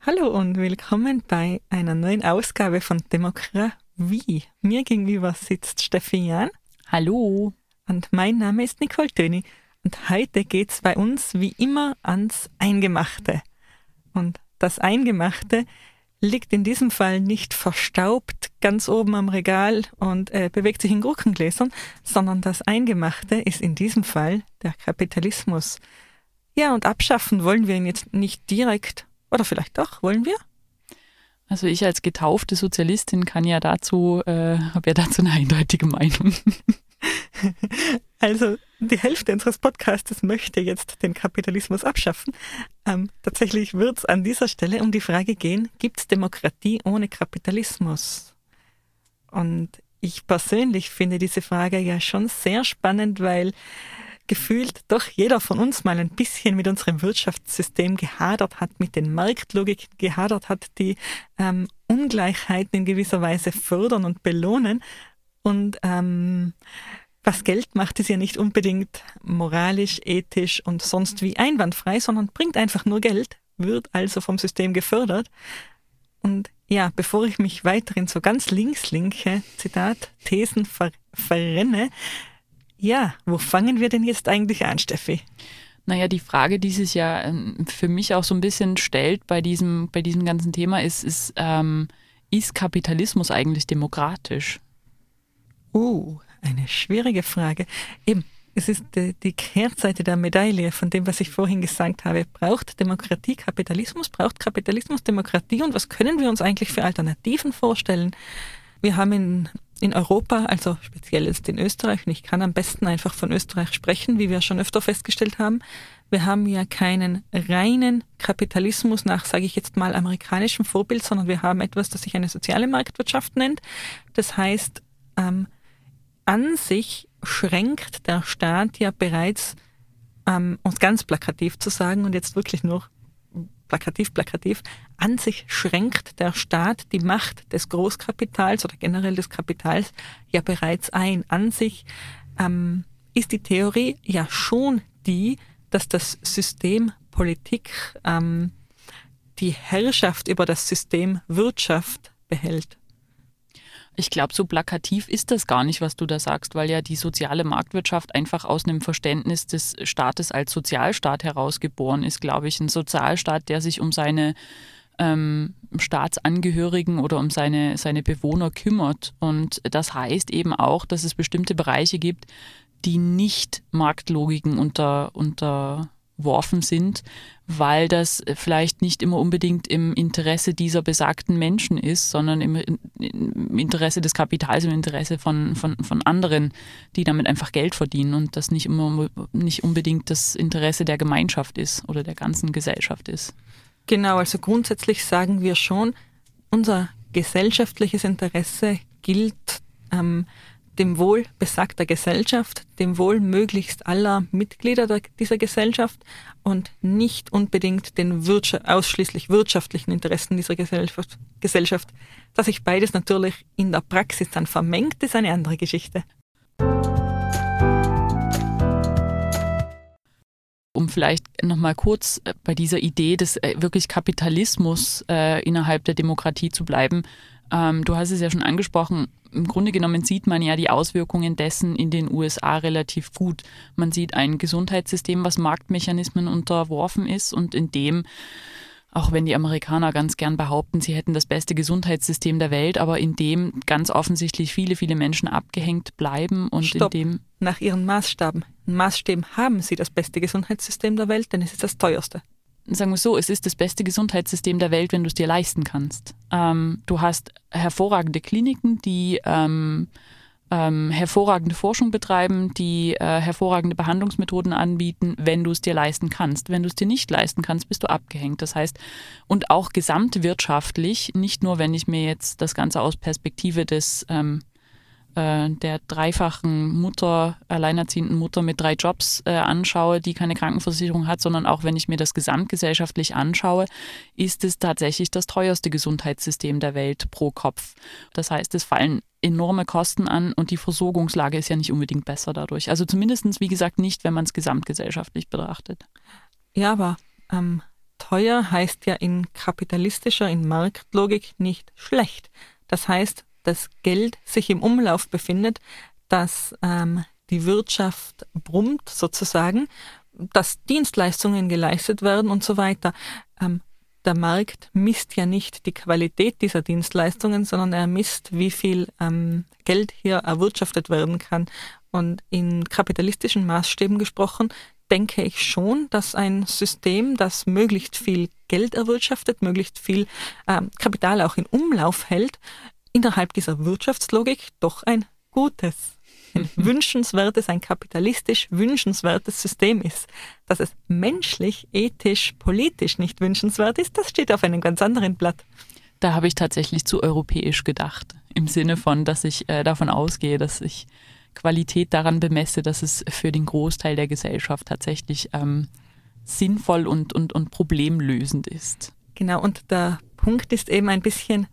Hallo und willkommen bei einer neuen Ausgabe von Demokratie. Mir gegenüber sitzt Steffi Jahn Hallo. und mein Name ist Nicole Töni. Und heute geht's bei uns wie immer ans Eingemachte. Und das Eingemachte liegt in diesem Fall nicht verstaubt ganz oben am Regal und äh, bewegt sich in Gurkengläsern, sondern das Eingemachte ist in diesem Fall der Kapitalismus. Ja, und abschaffen wollen wir ihn jetzt nicht direkt, oder vielleicht doch, wollen wir? Also ich als getaufte Sozialistin kann ja dazu, äh, habe ja dazu eine eindeutige Meinung. Also die Hälfte unseres Podcastes möchte jetzt den Kapitalismus abschaffen. Ähm, tatsächlich wird es an dieser Stelle um die Frage gehen, gibt es Demokratie ohne Kapitalismus? Und ich persönlich finde diese Frage ja schon sehr spannend, weil gefühlt doch jeder von uns mal ein bisschen mit unserem Wirtschaftssystem gehadert hat, mit den Marktlogiken gehadert hat, die ähm, Ungleichheiten in gewisser Weise fördern und belohnen. Und ähm, was Geld macht, ist ja nicht unbedingt moralisch, ethisch und sonst wie einwandfrei, sondern bringt einfach nur Geld, wird also vom System gefördert. Und ja, bevor ich mich weiterhin so ganz links linke, Zitat, Thesen ver verrenne, ja, wo fangen wir denn jetzt eigentlich an, Steffi? Naja, die Frage, die sich ja ähm, für mich auch so ein bisschen stellt bei diesem, bei diesem ganzen Thema, ist, ist, ähm, ist Kapitalismus eigentlich demokratisch? Uh, eine schwierige Frage. Eben, es ist die, die Kehrseite der Medaille von dem, was ich vorhin gesagt habe. Braucht Demokratie Kapitalismus? Braucht Kapitalismus Demokratie? Und was können wir uns eigentlich für Alternativen vorstellen? Wir haben in, in Europa, also speziell jetzt in Österreich, und ich kann am besten einfach von Österreich sprechen, wie wir schon öfter festgestellt haben, wir haben ja keinen reinen Kapitalismus nach, sage ich jetzt mal, amerikanischem Vorbild, sondern wir haben etwas, das sich eine soziale Marktwirtschaft nennt. Das heißt, ähm, an sich schränkt der Staat ja bereits, ähm, um es ganz plakativ zu sagen und jetzt wirklich nur plakativ, plakativ, an sich schränkt der Staat die Macht des Großkapitals oder generell des Kapitals ja bereits ein. An sich ähm, ist die Theorie ja schon die, dass das System Politik ähm, die Herrschaft über das System Wirtschaft behält. Ich glaube, so plakativ ist das gar nicht, was du da sagst, weil ja die soziale Marktwirtschaft einfach aus einem Verständnis des Staates als Sozialstaat herausgeboren ist, glaube ich. Ein Sozialstaat, der sich um seine ähm, Staatsangehörigen oder um seine, seine Bewohner kümmert. Und das heißt eben auch, dass es bestimmte Bereiche gibt, die nicht Marktlogiken unter, unterworfen sind, weil das vielleicht nicht immer unbedingt im Interesse dieser besagten Menschen ist, sondern im, im Interesse des Kapitals, im Interesse von, von, von anderen, die damit einfach Geld verdienen und das nicht immer nicht unbedingt das Interesse der Gemeinschaft ist oder der ganzen Gesellschaft ist. Genau, also grundsätzlich sagen wir schon, unser gesellschaftliches Interesse gilt ähm, dem Wohl besagter Gesellschaft, dem Wohl möglichst aller Mitglieder der, dieser Gesellschaft und nicht unbedingt den Wirtschaft, ausschließlich wirtschaftlichen Interessen dieser Gesellschaft, Gesellschaft. Dass sich beides natürlich in der Praxis dann vermengt, ist eine andere Geschichte. um vielleicht nochmal kurz äh, bei dieser Idee des äh, wirklich Kapitalismus äh, innerhalb der Demokratie zu bleiben. Ähm, du hast es ja schon angesprochen, im Grunde genommen sieht man ja die Auswirkungen dessen in den USA relativ gut. Man sieht ein Gesundheitssystem, was Marktmechanismen unterworfen ist und in dem auch wenn die Amerikaner ganz gern behaupten, sie hätten das beste Gesundheitssystem der Welt, aber in dem ganz offensichtlich viele, viele Menschen abgehängt bleiben und Stopp. in dem Nach ihren Maßstaben. Maßstäben haben sie das beste Gesundheitssystem der Welt, denn es ist das teuerste. Sagen wir so, es ist das beste Gesundheitssystem der Welt, wenn du es dir leisten kannst. Ähm, du hast hervorragende Kliniken, die ähm, ähm, hervorragende Forschung betreiben, die äh, hervorragende Behandlungsmethoden anbieten, wenn du es dir leisten kannst. Wenn du es dir nicht leisten kannst, bist du abgehängt. Das heißt, und auch gesamtwirtschaftlich, nicht nur, wenn ich mir jetzt das Ganze aus Perspektive des ähm, äh, der dreifachen Mutter, alleinerziehenden Mutter mit drei Jobs äh, anschaue, die keine Krankenversicherung hat, sondern auch wenn ich mir das gesamtgesellschaftlich anschaue, ist es tatsächlich das teuerste Gesundheitssystem der Welt pro Kopf. Das heißt, es fallen enorme Kosten an und die Versorgungslage ist ja nicht unbedingt besser dadurch. Also zumindest, wie gesagt, nicht, wenn man es gesamtgesellschaftlich betrachtet. Ja, aber ähm, teuer heißt ja in kapitalistischer, in Marktlogik nicht schlecht. Das heißt, das Geld sich im Umlauf befindet, dass ähm, die Wirtschaft brummt sozusagen, dass Dienstleistungen geleistet werden und so weiter. Ähm, der Markt misst ja nicht die Qualität dieser Dienstleistungen, sondern er misst, wie viel ähm, Geld hier erwirtschaftet werden kann. Und in kapitalistischen Maßstäben gesprochen, denke ich schon, dass ein System, das möglichst viel Geld erwirtschaftet, möglichst viel ähm, Kapital auch in Umlauf hält, innerhalb dieser Wirtschaftslogik doch ein gutes, ein wünschenswertes, ein kapitalistisch wünschenswertes System ist. Dass es menschlich, ethisch, politisch nicht wünschenswert ist, das steht auf einem ganz anderen Blatt. Da habe ich tatsächlich zu europäisch gedacht. Im Sinne von, dass ich äh, davon ausgehe, dass ich Qualität daran bemesse, dass es für den Großteil der Gesellschaft tatsächlich ähm, sinnvoll und, und, und problemlösend ist. Genau, und der Punkt ist eben ein bisschen,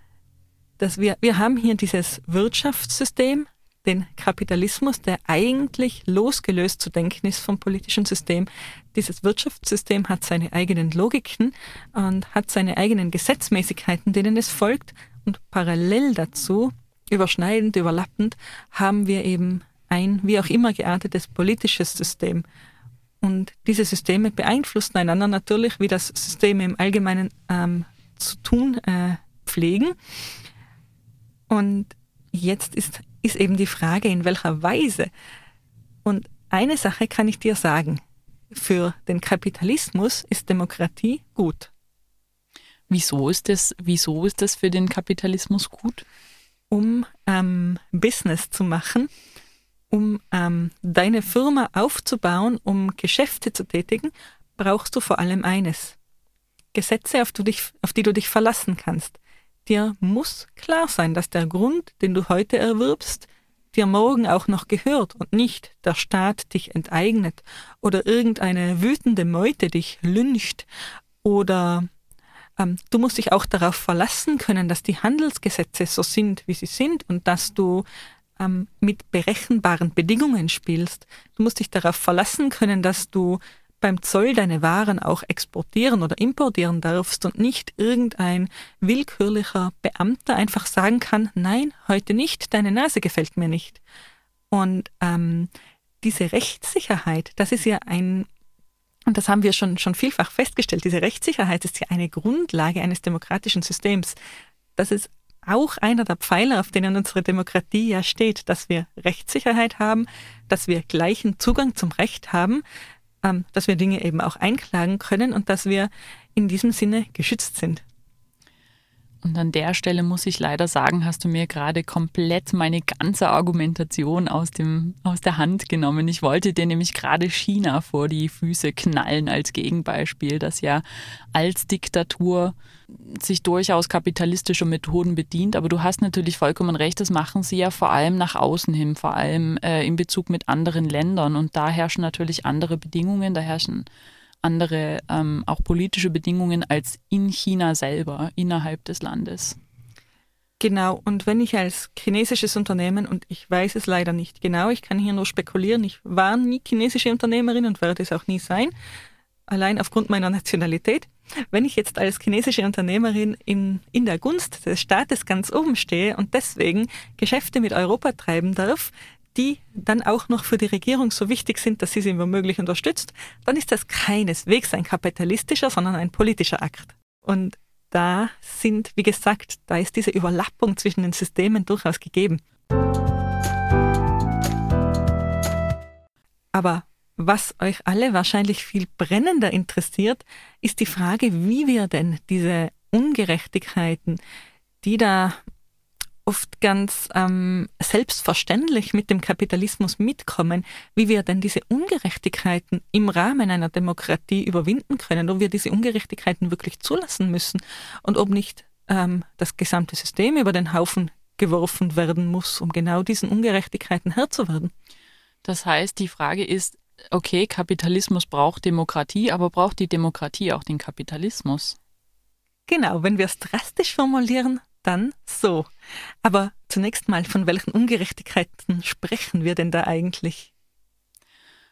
dass wir, wir haben hier dieses Wirtschaftssystem, den Kapitalismus, der eigentlich losgelöst zu denken ist vom politischen System. Dieses Wirtschaftssystem hat seine eigenen Logiken und hat seine eigenen Gesetzmäßigkeiten, denen es folgt. Und parallel dazu, überschneidend, überlappend, haben wir eben ein wie auch immer geartetes politisches System. Und diese Systeme beeinflussen einander natürlich, wie das Systeme im Allgemeinen ähm, zu tun äh, pflegen. Und jetzt ist, ist eben die Frage, in welcher Weise. Und eine Sache kann ich dir sagen. Für den Kapitalismus ist Demokratie gut. Wieso ist das, wieso ist das für den Kapitalismus gut? Um ähm, Business zu machen, um ähm, deine Firma aufzubauen, um Geschäfte zu tätigen, brauchst du vor allem eines. Gesetze, auf, du dich, auf die du dich verlassen kannst dir muss klar sein, dass der Grund, den du heute erwirbst, dir morgen auch noch gehört und nicht der Staat dich enteignet oder irgendeine wütende Meute dich lyncht oder ähm, du musst dich auch darauf verlassen können, dass die Handelsgesetze so sind, wie sie sind und dass du ähm, mit berechenbaren Bedingungen spielst. Du musst dich darauf verlassen können, dass du beim Zoll deine Waren auch exportieren oder importieren darfst und nicht irgendein willkürlicher Beamter einfach sagen kann, nein, heute nicht, deine Nase gefällt mir nicht. Und ähm, diese Rechtssicherheit, das ist ja ein, und das haben wir schon, schon vielfach festgestellt, diese Rechtssicherheit ist ja eine Grundlage eines demokratischen Systems. Das ist auch einer der Pfeiler, auf denen unsere Demokratie ja steht, dass wir Rechtssicherheit haben, dass wir gleichen Zugang zum Recht haben, dass wir Dinge eben auch einklagen können und dass wir in diesem Sinne geschützt sind. Und an der Stelle muss ich leider sagen, hast du mir gerade komplett meine ganze Argumentation aus, dem, aus der Hand genommen. Ich wollte dir nämlich gerade China vor die Füße knallen als Gegenbeispiel, das ja als Diktatur sich durchaus kapitalistischer Methoden bedient. Aber du hast natürlich vollkommen recht, das machen sie ja vor allem nach außen hin, vor allem äh, in Bezug mit anderen Ländern. Und da herrschen natürlich andere Bedingungen, da herrschen andere ähm, auch politische Bedingungen als in China selber, innerhalb des Landes. Genau, und wenn ich als chinesisches Unternehmen, und ich weiß es leider nicht genau, ich kann hier nur spekulieren, ich war nie chinesische Unternehmerin und werde es auch nie sein, allein aufgrund meiner Nationalität. Wenn ich jetzt als chinesische Unternehmerin in, in der Gunst des Staates ganz oben stehe und deswegen Geschäfte mit Europa treiben darf, die dann auch noch für die Regierung so wichtig sind, dass sie sie womöglich unterstützt, dann ist das keineswegs ein kapitalistischer, sondern ein politischer Akt. Und da sind, wie gesagt, da ist diese Überlappung zwischen den Systemen durchaus gegeben. Aber was euch alle wahrscheinlich viel brennender interessiert, ist die Frage, wie wir denn diese Ungerechtigkeiten, die da oft ganz ähm, selbstverständlich mit dem Kapitalismus mitkommen, wie wir denn diese Ungerechtigkeiten im Rahmen einer Demokratie überwinden können, ob wir diese Ungerechtigkeiten wirklich zulassen müssen und ob nicht ähm, das gesamte System über den Haufen geworfen werden muss, um genau diesen Ungerechtigkeiten Herr zu werden. Das heißt, die Frage ist, okay, Kapitalismus braucht Demokratie, aber braucht die Demokratie auch den Kapitalismus? Genau, wenn wir es drastisch formulieren, dann so. Aber zunächst mal, von welchen Ungerechtigkeiten sprechen wir denn da eigentlich?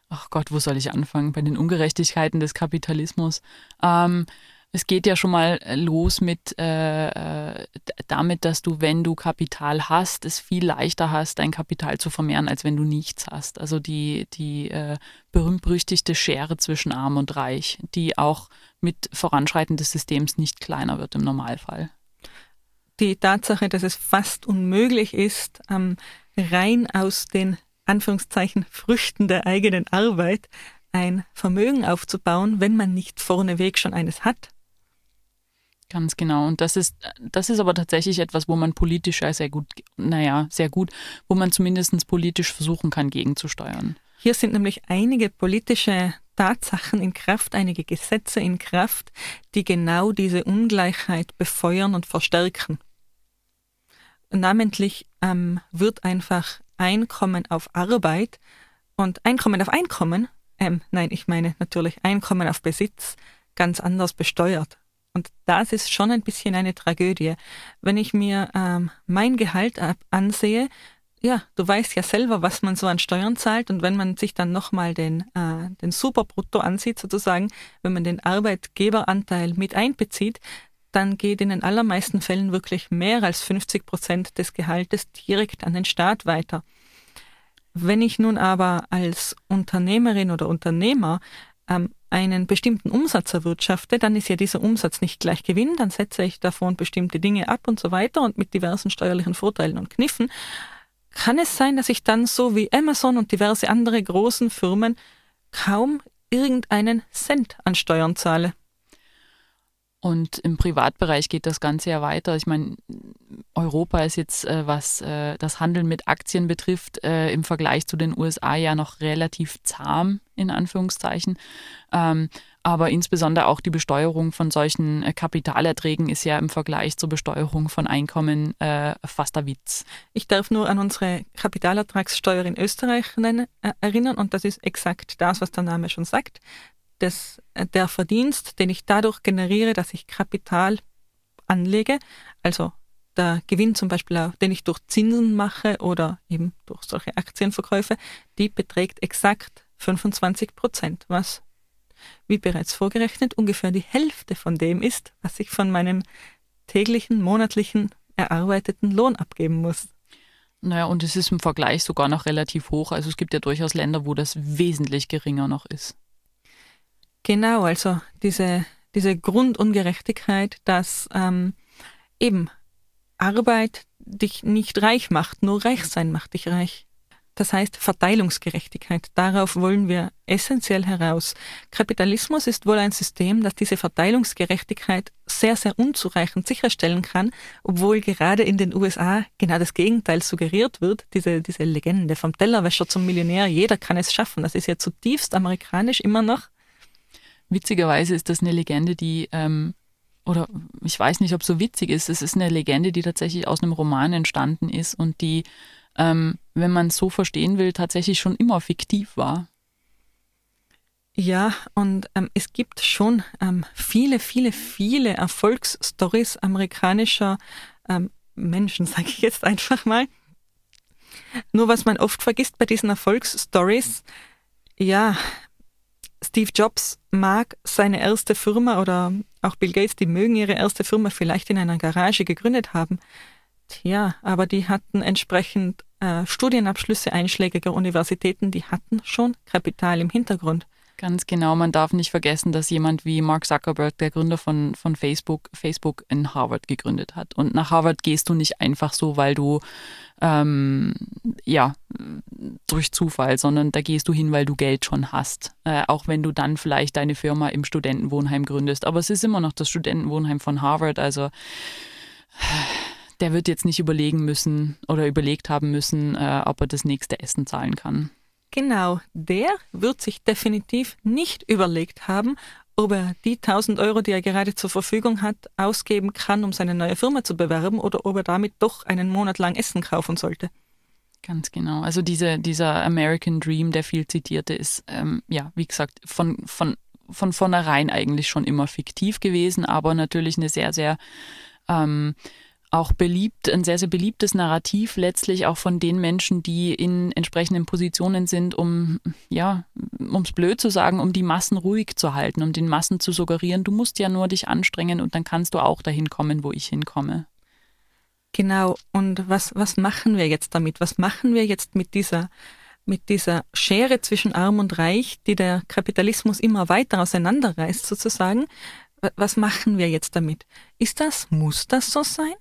Ach Gott, wo soll ich anfangen? Bei den Ungerechtigkeiten des Kapitalismus. Ähm, es geht ja schon mal los mit äh, äh damit, dass du, wenn du Kapital hast, es viel leichter hast, dein Kapital zu vermehren, als wenn du nichts hast. Also die, die äh, berühmt-berüchtigte Schere zwischen Arm und Reich, die auch mit Voranschreiten des Systems nicht kleiner wird im Normalfall die Tatsache, dass es fast unmöglich ist, ähm, rein aus den Anführungszeichen Früchten der eigenen Arbeit ein Vermögen aufzubauen, wenn man nicht vorneweg schon eines hat. Ganz genau. Und das ist, das ist aber tatsächlich etwas, wo man politisch sehr gut, naja, sehr gut, wo man zumindest politisch versuchen kann, gegenzusteuern. Hier sind nämlich einige politische Tatsachen in Kraft, einige Gesetze in Kraft, die genau diese Ungleichheit befeuern und verstärken. Namentlich ähm, wird einfach Einkommen auf Arbeit und Einkommen auf Einkommen, ähm, nein, ich meine natürlich Einkommen auf Besitz, ganz anders besteuert. Und das ist schon ein bisschen eine Tragödie. Wenn ich mir ähm, mein Gehalt ansehe, ja, du weißt ja selber, was man so an Steuern zahlt. Und wenn man sich dann nochmal den, äh, den Superbrutto ansieht, sozusagen, wenn man den Arbeitgeberanteil mit einbezieht, dann geht in den allermeisten Fällen wirklich mehr als 50 Prozent des Gehaltes direkt an den Staat weiter. Wenn ich nun aber als Unternehmerin oder Unternehmer ähm, einen bestimmten Umsatz erwirtschafte, dann ist ja dieser Umsatz nicht gleich Gewinn, dann setze ich davon bestimmte Dinge ab und so weiter und mit diversen steuerlichen Vorteilen und Kniffen kann es sein, dass ich dann so wie Amazon und diverse andere großen Firmen kaum irgendeinen Cent an Steuern zahle. Und im Privatbereich geht das Ganze ja weiter. Ich meine, Europa ist jetzt, äh, was äh, das Handeln mit Aktien betrifft, äh, im Vergleich zu den USA ja noch relativ zahm, in Anführungszeichen. Ähm, aber insbesondere auch die Besteuerung von solchen äh, Kapitalerträgen ist ja im Vergleich zur Besteuerung von Einkommen äh, fast ein Witz. Ich darf nur an unsere Kapitalertragssteuer in Österreich nennen, äh, erinnern und das ist exakt das, was der Name schon sagt äh, der Verdienst, den ich dadurch generiere, dass ich Kapital anlege, also der Gewinn zum Beispiel, den ich durch Zinsen mache oder eben durch solche Aktienverkäufe, die beträgt exakt 25 Prozent, was, wie bereits vorgerechnet, ungefähr die Hälfte von dem ist, was ich von meinem täglichen, monatlichen erarbeiteten Lohn abgeben muss. Naja, und es ist im Vergleich sogar noch relativ hoch. Also es gibt ja durchaus Länder, wo das wesentlich geringer noch ist. Genau, also diese, diese Grundungerechtigkeit, dass ähm, eben Arbeit dich nicht reich macht, nur reich sein macht dich reich. Das heißt Verteilungsgerechtigkeit. Darauf wollen wir essentiell heraus. Kapitalismus ist wohl ein System, das diese Verteilungsgerechtigkeit sehr, sehr unzureichend sicherstellen kann, obwohl gerade in den USA genau das Gegenteil suggeriert wird. Diese, diese Legende vom Tellerwäscher zum Millionär, jeder kann es schaffen. Das ist ja zutiefst amerikanisch immer noch. Witzigerweise ist das eine Legende, die, ähm, oder ich weiß nicht, ob so witzig ist, es ist eine Legende, die tatsächlich aus einem Roman entstanden ist und die, ähm, wenn man es so verstehen will, tatsächlich schon immer fiktiv war. Ja, und ähm, es gibt schon ähm, viele, viele, viele Erfolgsstories amerikanischer ähm, Menschen, sage ich jetzt einfach mal. Nur was man oft vergisst bei diesen Erfolgsstories, ja, Steve Jobs mag seine erste Firma oder auch Bill Gates, die mögen ihre erste Firma vielleicht in einer Garage gegründet haben. Tja, aber die hatten entsprechend äh, Studienabschlüsse einschlägiger Universitäten, die hatten schon Kapital im Hintergrund. Ganz genau, man darf nicht vergessen, dass jemand wie Mark Zuckerberg, der Gründer von, von Facebook, Facebook in Harvard gegründet hat. Und nach Harvard gehst du nicht einfach so, weil du, ähm, ja, durch Zufall, sondern da gehst du hin, weil du Geld schon hast. Äh, auch wenn du dann vielleicht deine Firma im Studentenwohnheim gründest. Aber es ist immer noch das Studentenwohnheim von Harvard, also der wird jetzt nicht überlegen müssen oder überlegt haben müssen, äh, ob er das nächste Essen zahlen kann. Genau, der wird sich definitiv nicht überlegt haben, ob er die 1000 Euro, die er gerade zur Verfügung hat, ausgeben kann, um seine neue Firma zu bewerben oder ob er damit doch einen Monat lang Essen kaufen sollte. Ganz genau. Also diese, dieser American Dream, der viel zitierte, ist, ähm, ja, wie gesagt, von, von, von vornherein eigentlich schon immer fiktiv gewesen, aber natürlich eine sehr, sehr ähm, auch beliebt, ein sehr, sehr beliebtes Narrativ letztlich auch von den Menschen, die in entsprechenden Positionen sind, um, ja, um es blöd zu sagen, um die Massen ruhig zu halten, um den Massen zu suggerieren, du musst ja nur dich anstrengen und dann kannst du auch dahin kommen, wo ich hinkomme. Genau. Und was, was machen wir jetzt damit? Was machen wir jetzt mit dieser, mit dieser Schere zwischen Arm und Reich, die der Kapitalismus immer weiter auseinanderreißt sozusagen? Was machen wir jetzt damit? Ist das, muss das so sein?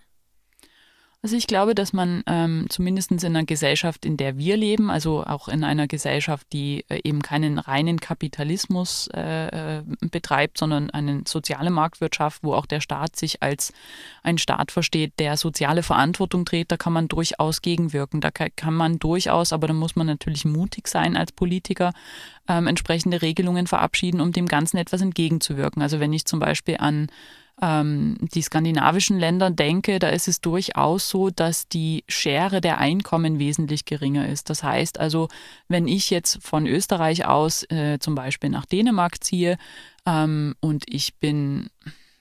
Also ich glaube, dass man ähm, zumindest in einer Gesellschaft, in der wir leben, also auch in einer Gesellschaft, die äh, eben keinen reinen Kapitalismus äh, äh betreibt, sondern eine soziale Marktwirtschaft, wo auch der Staat sich als ein Staat versteht, der soziale Verantwortung trägt, da kann man durchaus gegenwirken. Da kann man durchaus, aber da muss man natürlich mutig sein als Politiker, ähm, entsprechende Regelungen verabschieden, um dem Ganzen etwas entgegenzuwirken. Also wenn ich zum Beispiel an ähm, die skandinavischen Länder denke, da ist es durchaus so, dass die Schere der Einkommen wesentlich geringer ist. Das heißt also, wenn ich jetzt von Österreich aus äh, zum Beispiel nach Dänemark ziehe ähm, und ich bin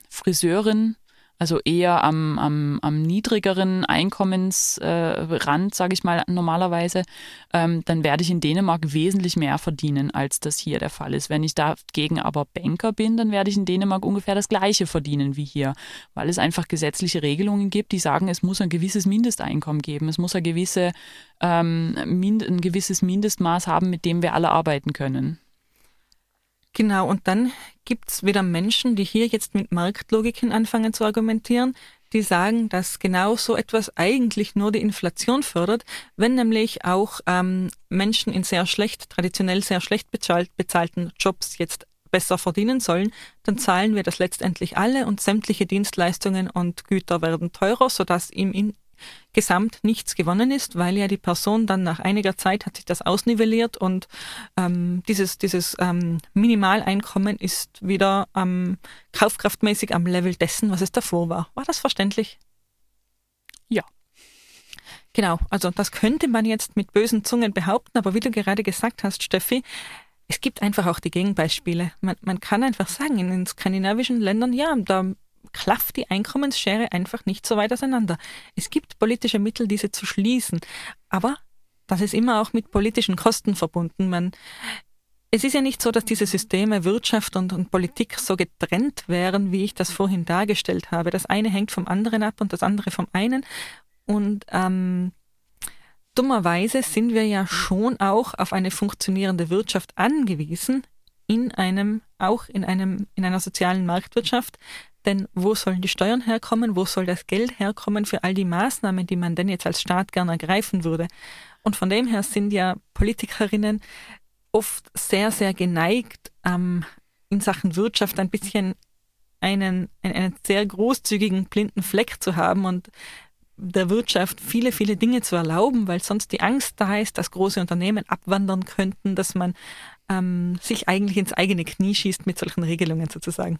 Friseurin, also eher am, am, am niedrigeren Einkommensrand, äh, sage ich mal normalerweise, ähm, dann werde ich in Dänemark wesentlich mehr verdienen, als das hier der Fall ist. Wenn ich dagegen aber Banker bin, dann werde ich in Dänemark ungefähr das gleiche verdienen wie hier, weil es einfach gesetzliche Regelungen gibt, die sagen, es muss ein gewisses Mindesteinkommen geben, es muss eine gewisse, ähm, ein gewisses Mindestmaß haben, mit dem wir alle arbeiten können. Genau, und dann gibt's wieder Menschen, die hier jetzt mit Marktlogiken anfangen zu argumentieren, die sagen, dass genau so etwas eigentlich nur die Inflation fördert, wenn nämlich auch ähm, Menschen in sehr schlecht, traditionell sehr schlecht bezahlt, bezahlten Jobs jetzt besser verdienen sollen, dann zahlen wir das letztendlich alle und sämtliche Dienstleistungen und Güter werden teurer, sodass im gesamt nichts gewonnen ist, weil ja die Person dann nach einiger Zeit hat sich das ausnivelliert und ähm, dieses, dieses ähm, Minimaleinkommen ist wieder ähm, kaufkraftmäßig am Level dessen, was es davor war. War das verständlich? Ja. Genau, also das könnte man jetzt mit bösen Zungen behaupten, aber wie du gerade gesagt hast, Steffi, es gibt einfach auch die Gegenbeispiele. Man, man kann einfach sagen, in den skandinavischen Ländern, ja, da klafft die Einkommensschere einfach nicht so weit auseinander. Es gibt politische Mittel, diese zu schließen, aber das ist immer auch mit politischen Kosten verbunden. Man, es ist ja nicht so, dass diese Systeme Wirtschaft und, und, Politik so getrennt wären, wie ich das vorhin dargestellt habe. Das eine hängt vom anderen ab und das andere vom einen. Und ähm, dummerweise sind wir ja schon auch auf eine funktionierende Wirtschaft angewiesen, in einem, auch in einem, in einer sozialen Marktwirtschaft, denn wo sollen die Steuern herkommen? Wo soll das Geld herkommen für all die Maßnahmen, die man denn jetzt als Staat gern ergreifen würde? Und von dem her sind ja Politikerinnen oft sehr, sehr geneigt, ähm, in Sachen Wirtschaft ein bisschen einen, einen sehr großzügigen blinden Fleck zu haben und der Wirtschaft viele, viele Dinge zu erlauben, weil sonst die Angst da ist, dass große Unternehmen abwandern könnten, dass man ähm, sich eigentlich ins eigene Knie schießt mit solchen Regelungen sozusagen.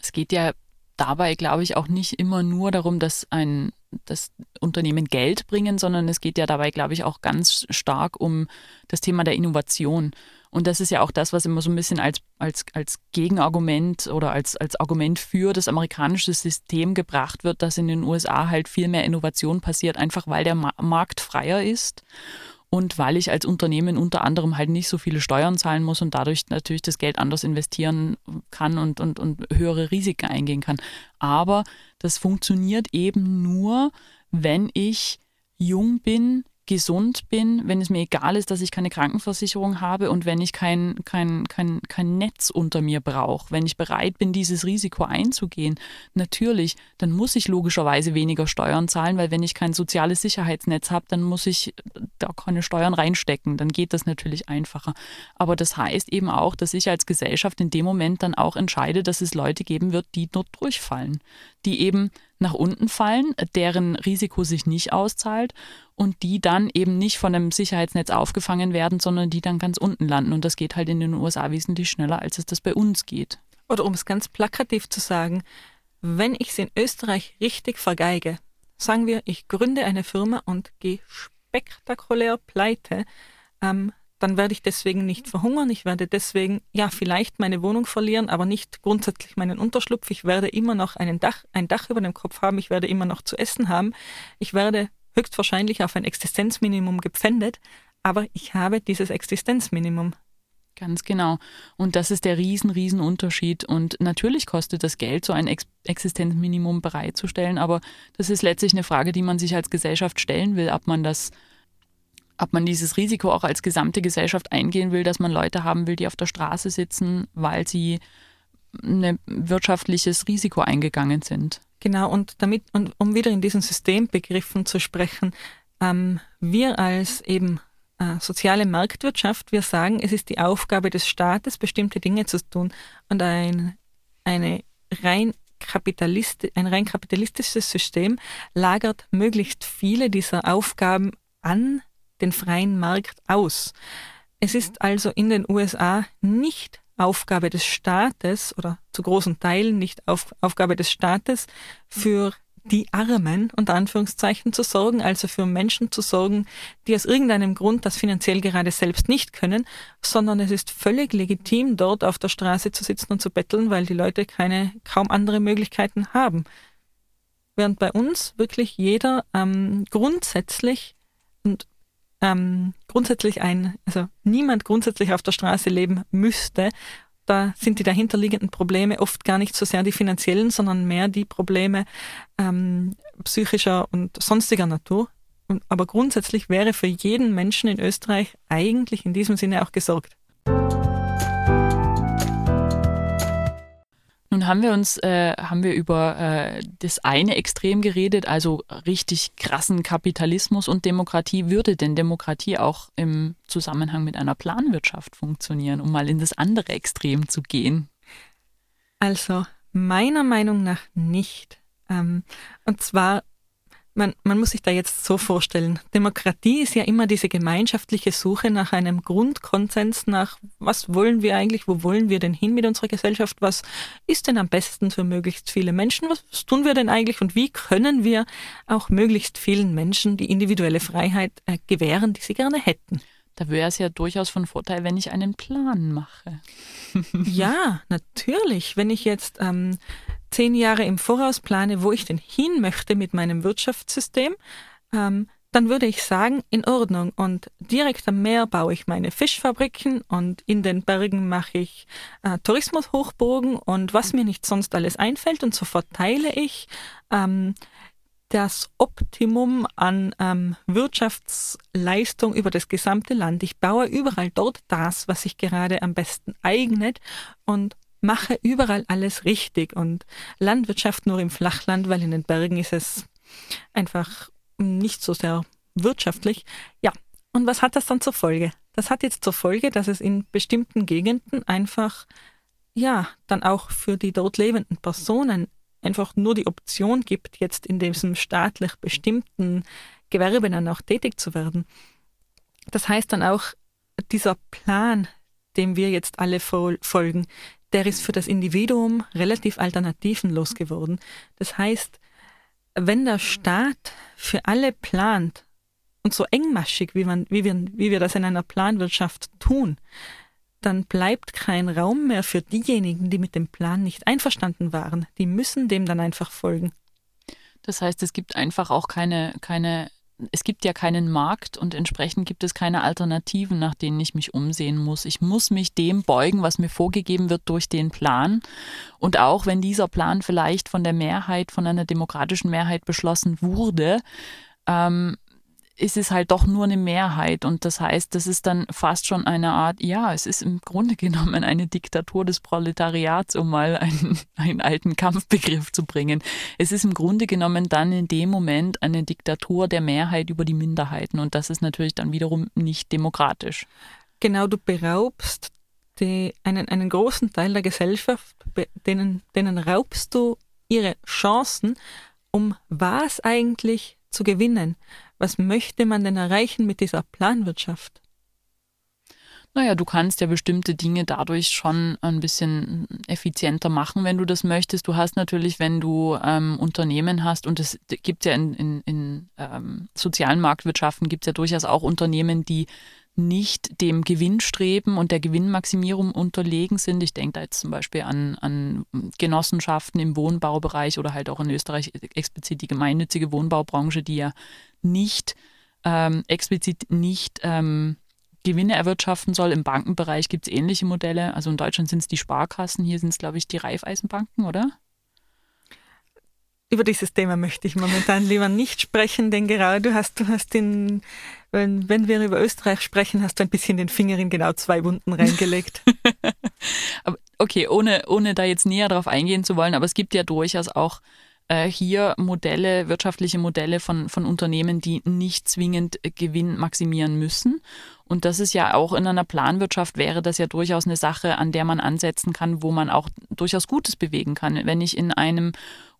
Es geht ja dabei, glaube ich, auch nicht immer nur darum, dass ein das Unternehmen Geld bringen, sondern es geht ja dabei, glaube ich, auch ganz stark um das Thema der Innovation. Und das ist ja auch das, was immer so ein bisschen als, als, als Gegenargument oder als, als Argument für das amerikanische System gebracht wird, dass in den USA halt viel mehr Innovation passiert, einfach weil der Markt freier ist und weil ich als Unternehmen unter anderem halt nicht so viele Steuern zahlen muss und dadurch natürlich das Geld anders investieren kann und, und, und höhere Risiken eingehen kann. Aber das funktioniert eben nur, wenn ich jung bin, gesund bin, wenn es mir egal ist, dass ich keine Krankenversicherung habe und wenn ich kein, kein, kein, kein Netz unter mir brauche, wenn ich bereit bin, dieses Risiko einzugehen, natürlich, dann muss ich logischerweise weniger Steuern zahlen, weil wenn ich kein soziales Sicherheitsnetz habe, dann muss ich da keine Steuern reinstecken, dann geht das natürlich einfacher. Aber das heißt eben auch, dass ich als Gesellschaft in dem Moment dann auch entscheide, dass es Leute geben wird, die dort durchfallen, die eben nach unten fallen, deren Risiko sich nicht auszahlt und die dann eben nicht von einem Sicherheitsnetz aufgefangen werden, sondern die dann ganz unten landen. Und das geht halt in den USA wesentlich schneller, als es das bei uns geht. Oder um es ganz plakativ zu sagen, wenn ich es in Österreich richtig vergeige, sagen wir, ich gründe eine Firma und gehe spektakulär pleite, ähm, dann werde ich deswegen nicht verhungern. Ich werde deswegen, ja, vielleicht meine Wohnung verlieren, aber nicht grundsätzlich meinen Unterschlupf. Ich werde immer noch einen Dach, ein Dach über dem Kopf haben. Ich werde immer noch zu essen haben. Ich werde höchstwahrscheinlich auf ein Existenzminimum gepfändet, aber ich habe dieses Existenzminimum. Ganz genau. Und das ist der riesen, riesen Unterschied. Und natürlich kostet das Geld, so ein Ex Existenzminimum bereitzustellen, aber das ist letztlich eine Frage, die man sich als Gesellschaft stellen will, ob man das, ob man dieses Risiko auch als gesamte Gesellschaft eingehen will, dass man Leute haben will, die auf der Straße sitzen, weil sie ein wirtschaftliches Risiko eingegangen sind. Genau, und damit, und um wieder in diesen Systembegriffen zu sprechen, ähm, wir als eben äh, soziale Marktwirtschaft, wir sagen, es ist die Aufgabe des Staates, bestimmte Dinge zu tun. Und ein, eine rein ein rein kapitalistisches System lagert möglichst viele dieser Aufgaben an den freien Markt aus. Es ist also in den USA nicht Aufgabe des Staates oder zu großen Teilen nicht auf, Aufgabe des Staates für die Armen, unter Anführungszeichen, zu sorgen, also für Menschen zu sorgen, die aus irgendeinem Grund das finanziell gerade selbst nicht können, sondern es ist völlig legitim, dort auf der Straße zu sitzen und zu betteln, weil die Leute keine, kaum andere Möglichkeiten haben. Während bei uns wirklich jeder ähm, grundsätzlich und ähm, grundsätzlich ein, also niemand grundsätzlich auf der Straße leben müsste. Da sind die dahinterliegenden Probleme oft gar nicht so sehr die finanziellen, sondern mehr die Probleme ähm, psychischer und sonstiger Natur. Aber grundsätzlich wäre für jeden Menschen in Österreich eigentlich in diesem Sinne auch gesorgt. Nun haben wir uns, äh, haben wir über äh, das eine Extrem geredet, also richtig krassen Kapitalismus und Demokratie. Würde denn Demokratie auch im Zusammenhang mit einer Planwirtschaft funktionieren, um mal in das andere Extrem zu gehen? Also meiner Meinung nach nicht. Ähm, und zwar man, man muss sich da jetzt so vorstellen, Demokratie ist ja immer diese gemeinschaftliche Suche nach einem Grundkonsens, nach was wollen wir eigentlich, wo wollen wir denn hin mit unserer Gesellschaft, was ist denn am besten für möglichst viele Menschen, was, tun wir denn eigentlich und wie können wir auch möglichst vielen Menschen die individuelle Freiheit äh, gewähren, die sie gerne hätten. Da wäre es ja durchaus von Vorteil, wenn ich einen Plan mache. ja, natürlich. Wenn ich jetzt ähm, zehn Jahre im Voraus plane, wo ich denn hin möchte mit meinem Wirtschaftssystem, ähm, dann würde ich sagen, in Ordnung. Und direkt am Meer baue ich meine Fischfabriken und in den Bergen mache ich äh, Tourismushochburgen und was mir nicht sonst alles einfällt. Und so verteile ich ähm, das Optimum an ähm, Wirtschaftsleistung über das gesamte Land. Ich baue überall dort das, was sich gerade am besten eignet und mache überall alles richtig. Und Landwirtschaft nur im Flachland, weil in den Bergen ist es einfach nicht so sehr wirtschaftlich. Ja, und was hat das dann zur Folge? Das hat jetzt zur Folge, dass es in bestimmten Gegenden einfach, ja, dann auch für die dort lebenden Personen einfach nur die Option gibt, jetzt in diesem staatlich bestimmten Gewerbe dann auch tätig zu werden. Das heißt dann auch, dieser Plan, dem wir jetzt alle folgen, der ist für das Individuum relativ alternativenlos geworden. Das heißt, wenn der Staat für alle plant und so engmaschig, wie, man, wie, wir, wie wir das in einer Planwirtschaft tun, dann bleibt kein Raum mehr für diejenigen, die mit dem Plan nicht einverstanden waren. Die müssen dem dann einfach folgen. Das heißt, es gibt einfach auch keine, keine, es gibt ja keinen Markt und entsprechend gibt es keine Alternativen, nach denen ich mich umsehen muss. Ich muss mich dem beugen, was mir vorgegeben wird durch den Plan. Und auch wenn dieser Plan vielleicht von der Mehrheit, von einer demokratischen Mehrheit beschlossen wurde, ähm, ist es halt doch nur eine Mehrheit. Und das heißt, das ist dann fast schon eine Art, ja, es ist im Grunde genommen eine Diktatur des Proletariats, um mal einen, einen alten Kampfbegriff zu bringen. Es ist im Grunde genommen dann in dem Moment eine Diktatur der Mehrheit über die Minderheiten. Und das ist natürlich dann wiederum nicht demokratisch. Genau, du beraubst die, einen, einen großen Teil der Gesellschaft, denen, denen raubst du ihre Chancen, um was eigentlich zu gewinnen. Was möchte man denn erreichen mit dieser Planwirtschaft? Naja, du kannst ja bestimmte Dinge dadurch schon ein bisschen effizienter machen, wenn du das möchtest. Du hast natürlich, wenn du ähm, Unternehmen hast, und es gibt ja in, in, in ähm, sozialen Marktwirtschaften, gibt es ja durchaus auch Unternehmen, die nicht dem Gewinnstreben und der Gewinnmaximierung unterlegen sind. Ich denke da jetzt zum Beispiel an, an Genossenschaften im Wohnbaubereich oder halt auch in Österreich explizit die gemeinnützige Wohnbaubranche, die ja nicht ähm, explizit nicht ähm, Gewinne erwirtschaften soll. Im Bankenbereich gibt es ähnliche Modelle. Also in Deutschland sind es die Sparkassen, hier sind es, glaube ich, die Raiffeisenbanken, oder? Über dieses Thema möchte ich momentan lieber nicht sprechen, denn gerade du hast, du hast den, wenn, wenn wir über Österreich sprechen, hast du ein bisschen den Finger in genau zwei Wunden reingelegt. okay, ohne, ohne da jetzt näher drauf eingehen zu wollen, aber es gibt ja durchaus auch äh, hier Modelle, wirtschaftliche Modelle von, von Unternehmen, die nicht zwingend Gewinn maximieren müssen. Und das ist ja auch in einer Planwirtschaft wäre das ja durchaus eine Sache, an der man ansetzen kann, wo man auch durchaus Gutes bewegen kann. Wenn ich in einem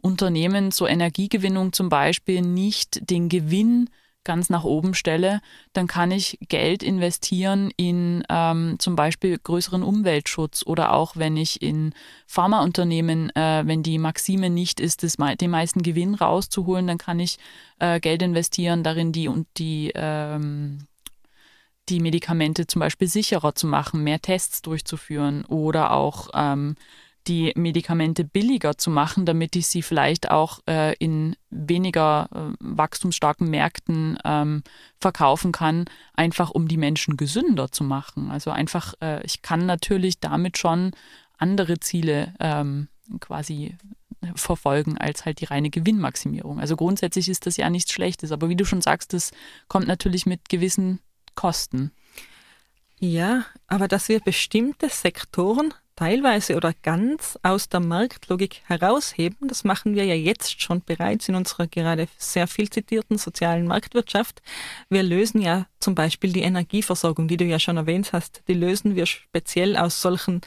Unternehmen zur Energiegewinnung zum Beispiel nicht den Gewinn ganz nach oben stelle, dann kann ich Geld investieren in ähm, zum Beispiel größeren Umweltschutz oder auch wenn ich in Pharmaunternehmen, äh, wenn die Maxime nicht ist, das, den meisten Gewinn rauszuholen, dann kann ich äh, Geld investieren darin, die und die ähm, die Medikamente zum Beispiel sicherer zu machen, mehr Tests durchzuführen oder auch ähm, die Medikamente billiger zu machen, damit ich sie vielleicht auch äh, in weniger äh, wachstumsstarken Märkten ähm, verkaufen kann, einfach um die Menschen gesünder zu machen. Also einfach, äh, ich kann natürlich damit schon andere Ziele ähm, quasi verfolgen als halt die reine Gewinnmaximierung. Also grundsätzlich ist das ja nichts Schlechtes, aber wie du schon sagst, das kommt natürlich mit gewissen Kosten. Ja, aber dass wir bestimmte Sektoren teilweise oder ganz aus der Marktlogik herausheben. Das machen wir ja jetzt schon bereits in unserer gerade sehr viel zitierten sozialen Marktwirtschaft. Wir lösen ja zum Beispiel die Energieversorgung, die du ja schon erwähnt hast, die lösen wir speziell aus solchen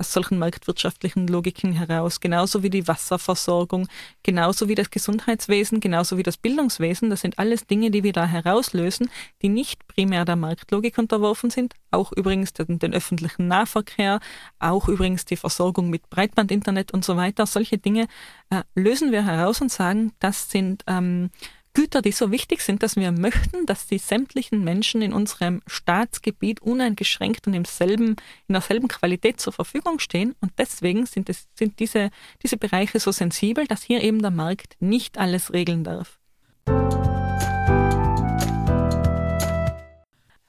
aus solchen marktwirtschaftlichen Logiken heraus, genauso wie die Wasserversorgung, genauso wie das Gesundheitswesen, genauso wie das Bildungswesen. Das sind alles Dinge, die wir da herauslösen, die nicht primär der Marktlogik unterworfen sind. Auch übrigens den, den öffentlichen Nahverkehr, auch übrigens die Versorgung mit Breitbandinternet und so weiter. Solche Dinge äh, lösen wir heraus und sagen, das sind ähm, Güter, die so wichtig sind, dass wir möchten, dass die sämtlichen Menschen in unserem Staatsgebiet uneingeschränkt und im selben, in derselben Qualität zur Verfügung stehen. Und deswegen sind, es, sind diese, diese Bereiche so sensibel, dass hier eben der Markt nicht alles regeln darf.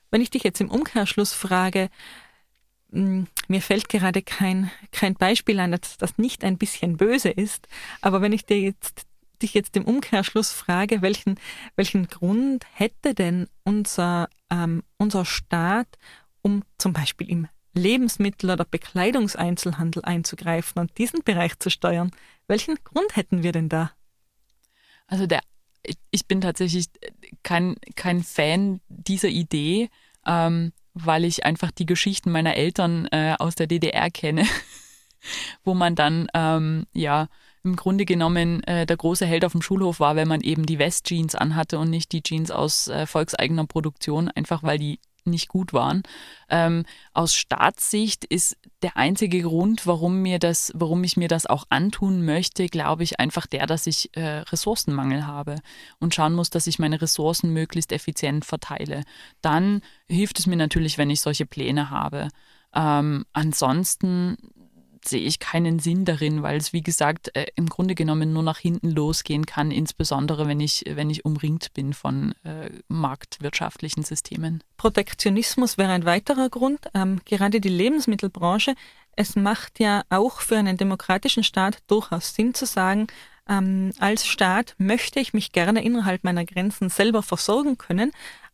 Wenn ich dich jetzt im Umkehrschluss frage, hm, mir fällt gerade kein, kein Beispiel ein, dass das nicht ein bisschen böse ist, aber wenn ich dir jetzt dich jetzt im Umkehrschluss frage, welchen, welchen Grund hätte denn unser, ähm, unser Staat, um zum Beispiel im Lebensmittel- oder Bekleidungseinzelhandel einzugreifen und diesen Bereich zu steuern? Welchen Grund hätten wir denn da? Also der, ich bin tatsächlich kein, kein Fan dieser Idee, ähm, weil ich einfach die Geschichten meiner Eltern äh, aus der DDR kenne, wo man dann ähm, ja im Grunde genommen äh, der große Held auf dem Schulhof war, wenn man eben die Westjeans anhatte und nicht die Jeans aus äh, volkseigener Produktion, einfach weil die nicht gut waren. Ähm, aus Staatssicht ist der einzige Grund, warum mir das, warum ich mir das auch antun möchte, glaube ich, einfach der, dass ich äh, Ressourcenmangel habe und schauen muss, dass ich meine Ressourcen möglichst effizient verteile. Dann hilft es mir natürlich, wenn ich solche Pläne habe. Ähm, ansonsten sehe ich keinen Sinn darin, weil es, wie gesagt, äh, im Grunde genommen nur nach hinten losgehen kann, insbesondere wenn ich, wenn ich umringt bin von äh, marktwirtschaftlichen Systemen. Protektionismus wäre ein weiterer Grund. Ähm, gerade die Lebensmittelbranche. Es macht ja auch für einen demokratischen Staat durchaus Sinn zu sagen, ähm, als Staat möchte ich mich gerne innerhalb meiner Grenzen selber versorgen können.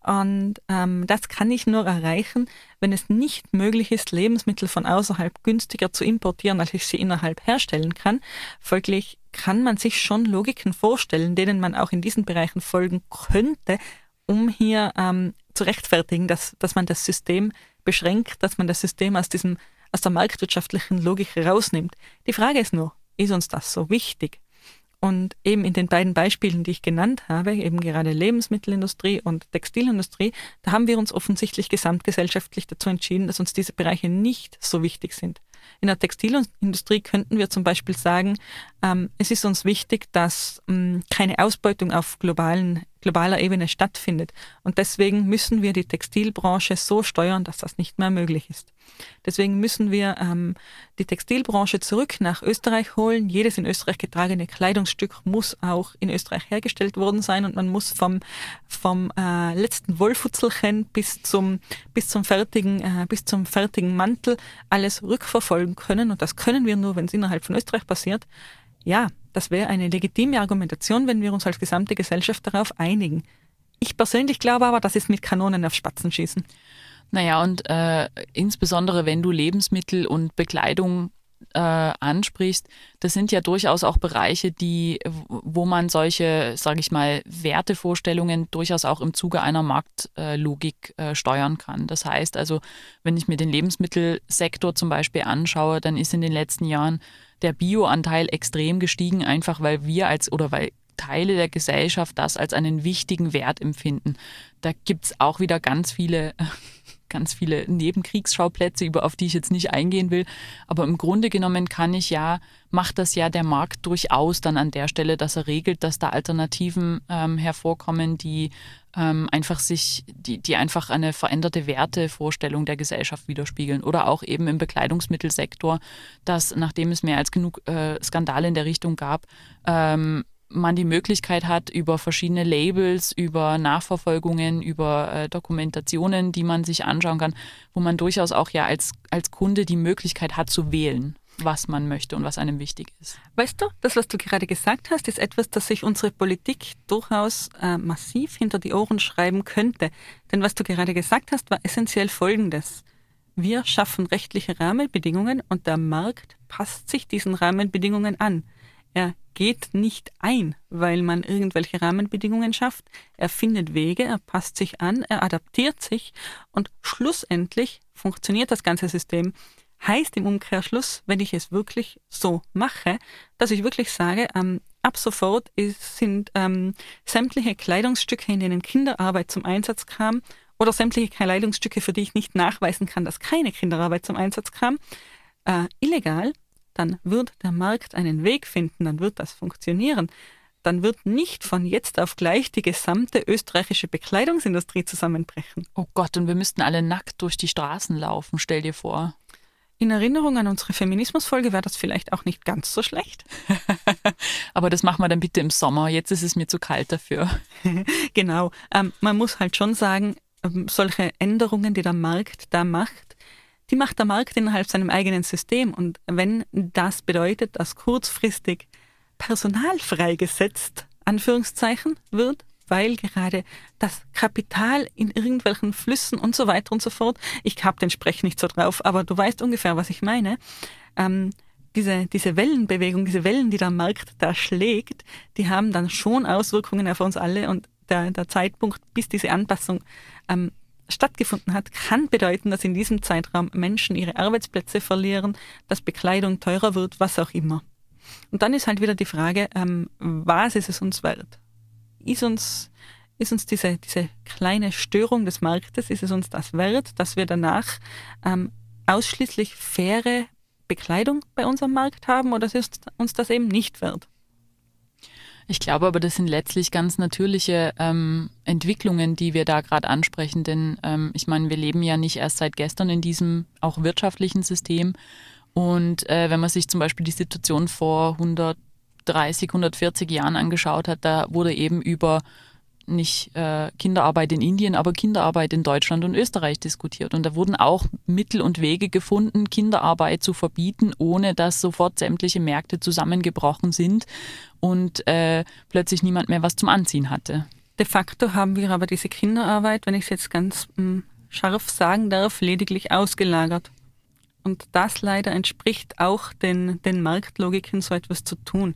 Und ähm, das kann ich nur erreichen, wenn es nicht möglich ist, Lebensmittel von außerhalb günstiger zu importieren, als ich sie innerhalb herstellen kann. Folglich kann man sich schon Logiken vorstellen, denen man auch in diesen Bereichen folgen könnte, um hier ähm, zu rechtfertigen, dass, dass man das System beschränkt, dass man das System aus diesem aus der marktwirtschaftlichen Logik rausnimmt. Die Frage ist nur, ist uns das so wichtig? Und eben in den beiden Beispielen, die ich genannt habe, eben gerade Lebensmittelindustrie und Textilindustrie, da haben wir uns offensichtlich gesamtgesellschaftlich dazu entschieden, dass uns diese Bereiche nicht so wichtig sind. In der Textilindustrie könnten wir zum Beispiel sagen, es ist uns wichtig, dass ähm, keine Ausbeutung auf globalen globaler Ebene stattfindet. Und deswegen müssen wir die Textilbranche so steuern, dass das nicht mehr möglich ist. Deswegen müssen wir ähm, die Textilbranche zurück nach Österreich holen. Jedes in Österreich getragene Kleidungsstück muss auch in Österreich hergestellt worden sein und man muss vom, vom äh, letzten Wollfutzelchen bis zum, bis, zum fertigen, äh, bis zum fertigen Mantel alles rückverfolgen können. Und das können wir nur, wenn es innerhalb von Österreich passiert. Ja, das wäre eine legitime Argumentation, wenn wir uns als gesamte Gesellschaft darauf einigen. Ich persönlich glaube aber, das ist mit Kanonen auf Spatzen schießen. Naja, und äh, insbesondere wenn du Lebensmittel und Bekleidung äh, ansprichst, das sind ja durchaus auch Bereiche, die, wo man solche, sage ich mal, Wertevorstellungen durchaus auch im Zuge einer Marktlogik äh, steuern kann. Das heißt also, wenn ich mir den Lebensmittelsektor zum Beispiel anschaue, dann ist in den letzten Jahren der Bioanteil extrem gestiegen, einfach weil wir als oder weil Teile der Gesellschaft das als einen wichtigen Wert empfinden. Da gibt es auch wieder ganz viele, ganz viele Nebenkriegsschauplätze, über auf die ich jetzt nicht eingehen will. Aber im Grunde genommen kann ich ja, macht das ja der Markt durchaus dann an der Stelle, dass er regelt, dass da Alternativen ähm, hervorkommen, die ähm, einfach sich, die, die einfach eine veränderte Wertevorstellung der Gesellschaft widerspiegeln. Oder auch eben im Bekleidungsmittelsektor, dass nachdem es mehr als genug äh, Skandale in der Richtung gab, ähm, man die Möglichkeit hat, über verschiedene Labels, über Nachverfolgungen, über äh, Dokumentationen, die man sich anschauen kann, wo man durchaus auch ja als, als Kunde die Möglichkeit hat zu wählen was man möchte und was einem wichtig ist. Weißt du, das, was du gerade gesagt hast, ist etwas, das sich unsere Politik durchaus äh, massiv hinter die Ohren schreiben könnte. Denn was du gerade gesagt hast, war essentiell Folgendes. Wir schaffen rechtliche Rahmenbedingungen und der Markt passt sich diesen Rahmenbedingungen an. Er geht nicht ein, weil man irgendwelche Rahmenbedingungen schafft. Er findet Wege, er passt sich an, er adaptiert sich und schlussendlich funktioniert das ganze System heißt im Umkehrschluss, wenn ich es wirklich so mache, dass ich wirklich sage, ähm, ab sofort ist, sind ähm, sämtliche Kleidungsstücke, in denen Kinderarbeit zum Einsatz kam, oder sämtliche Kleidungsstücke, für die ich nicht nachweisen kann, dass keine Kinderarbeit zum Einsatz kam, äh, illegal, dann wird der Markt einen Weg finden, dann wird das funktionieren. Dann wird nicht von jetzt auf gleich die gesamte österreichische Bekleidungsindustrie zusammenbrechen. Oh Gott, und wir müssten alle nackt durch die Straßen laufen, stell dir vor. In Erinnerung an unsere Feminismusfolge wäre das vielleicht auch nicht ganz so schlecht. Aber das machen wir dann bitte im Sommer. Jetzt ist es mir zu kalt dafür. genau. Ähm, man muss halt schon sagen, ähm, solche Änderungen, die der Markt da macht, die macht der Markt innerhalb seinem eigenen System. Und wenn das bedeutet, dass kurzfristig Personal freigesetzt, Anführungszeichen, wird, weil gerade das Kapital in irgendwelchen Flüssen und so weiter und so fort, ich habe den Sprech nicht so drauf, aber du weißt ungefähr, was ich meine, ähm, diese, diese Wellenbewegung, diese Wellen, die der Markt da schlägt, die haben dann schon Auswirkungen auf uns alle und der, der Zeitpunkt, bis diese Anpassung ähm, stattgefunden hat, kann bedeuten, dass in diesem Zeitraum Menschen ihre Arbeitsplätze verlieren, dass Bekleidung teurer wird, was auch immer. Und dann ist halt wieder die Frage, ähm, was ist es uns wert? ist uns, ist uns diese, diese kleine Störung des Marktes, ist es uns das wert, dass wir danach ähm, ausschließlich faire Bekleidung bei unserem Markt haben oder ist uns das eben nicht wert? Ich glaube aber, das sind letztlich ganz natürliche ähm, Entwicklungen, die wir da gerade ansprechen. Denn ähm, ich meine, wir leben ja nicht erst seit gestern in diesem auch wirtschaftlichen System. Und äh, wenn man sich zum Beispiel die Situation vor 100 130, 140 Jahren angeschaut hat, da wurde eben über nicht äh, Kinderarbeit in Indien, aber Kinderarbeit in Deutschland und Österreich diskutiert. Und da wurden auch Mittel und Wege gefunden, Kinderarbeit zu verbieten, ohne dass sofort sämtliche Märkte zusammengebrochen sind und äh, plötzlich niemand mehr was zum Anziehen hatte. De facto haben wir aber diese Kinderarbeit, wenn ich es jetzt ganz mh, hm, scharf sagen darf, lediglich ausgelagert. Und das leider entspricht auch den, den Marktlogiken, so etwas zu tun.